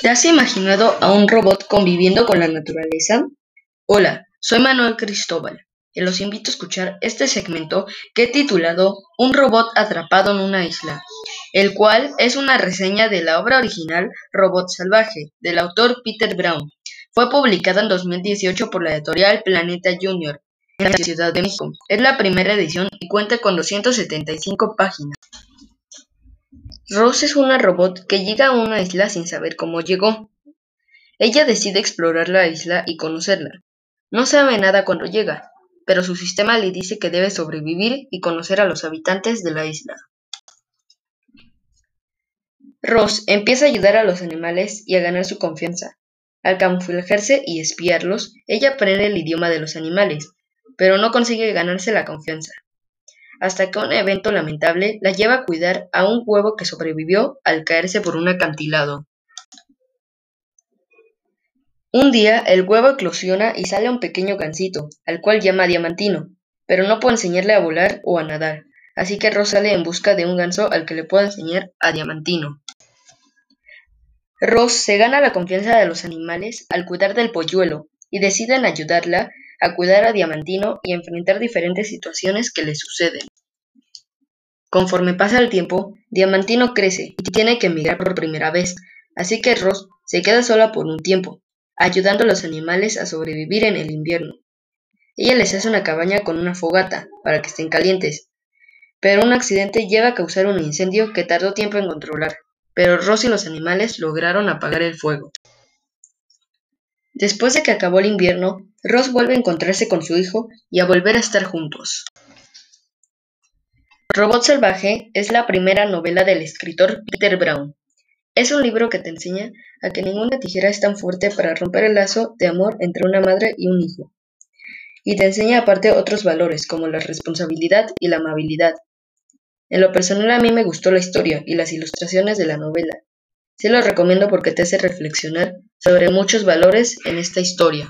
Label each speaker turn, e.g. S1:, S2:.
S1: ¿Te has imaginado a un robot conviviendo con la naturaleza? Hola, soy Manuel Cristóbal y los invito a escuchar este segmento que he titulado Un robot atrapado en una isla, el cual es una reseña de la obra original Robot Salvaje, del autor Peter Brown. Fue publicada en 2018 por la editorial Planeta Junior en la Ciudad de México. Es la primera edición y cuenta con 275 páginas. Rose es una robot que llega a una isla sin saber cómo llegó. Ella decide explorar la isla y conocerla. No sabe nada cuando llega, pero su sistema le dice que debe sobrevivir y conocer a los habitantes de la isla. Rose empieza a ayudar a los animales y a ganar su confianza. Al camuflajarse y espiarlos, ella aprende el idioma de los animales, pero no consigue ganarse la confianza hasta que un evento lamentable la lleva a cuidar a un huevo que sobrevivió al caerse por un acantilado. Un día el huevo eclosiona y sale un pequeño gansito, al cual llama Diamantino, pero no puede enseñarle a volar o a nadar, así que Ross sale en busca de un ganso al que le pueda enseñar a Diamantino. Ross se gana la confianza de los animales al cuidar del polluelo y deciden ayudarla a cuidar a Diamantino y enfrentar diferentes situaciones que le suceden. Conforme pasa el tiempo, Diamantino crece y tiene que emigrar por primera vez, así que Ross se queda sola por un tiempo, ayudando a los animales a sobrevivir en el invierno. Ella les hace una cabaña con una fogata para que estén calientes, pero un accidente lleva a causar un incendio que tardó tiempo en controlar, pero Ross y los animales lograron apagar el fuego. Después de que acabó el invierno, Ross vuelve a encontrarse con su hijo y a volver a estar juntos. Robot Salvaje es la primera novela del escritor Peter Brown. Es un libro que te enseña a que ninguna tijera es tan fuerte para romper el lazo de amor entre una madre y un hijo. Y te enseña aparte otros valores como la responsabilidad y la amabilidad. En lo personal a mí me gustó la historia y las ilustraciones de la novela. Se lo recomiendo porque te hace reflexionar sobre muchos valores en esta historia.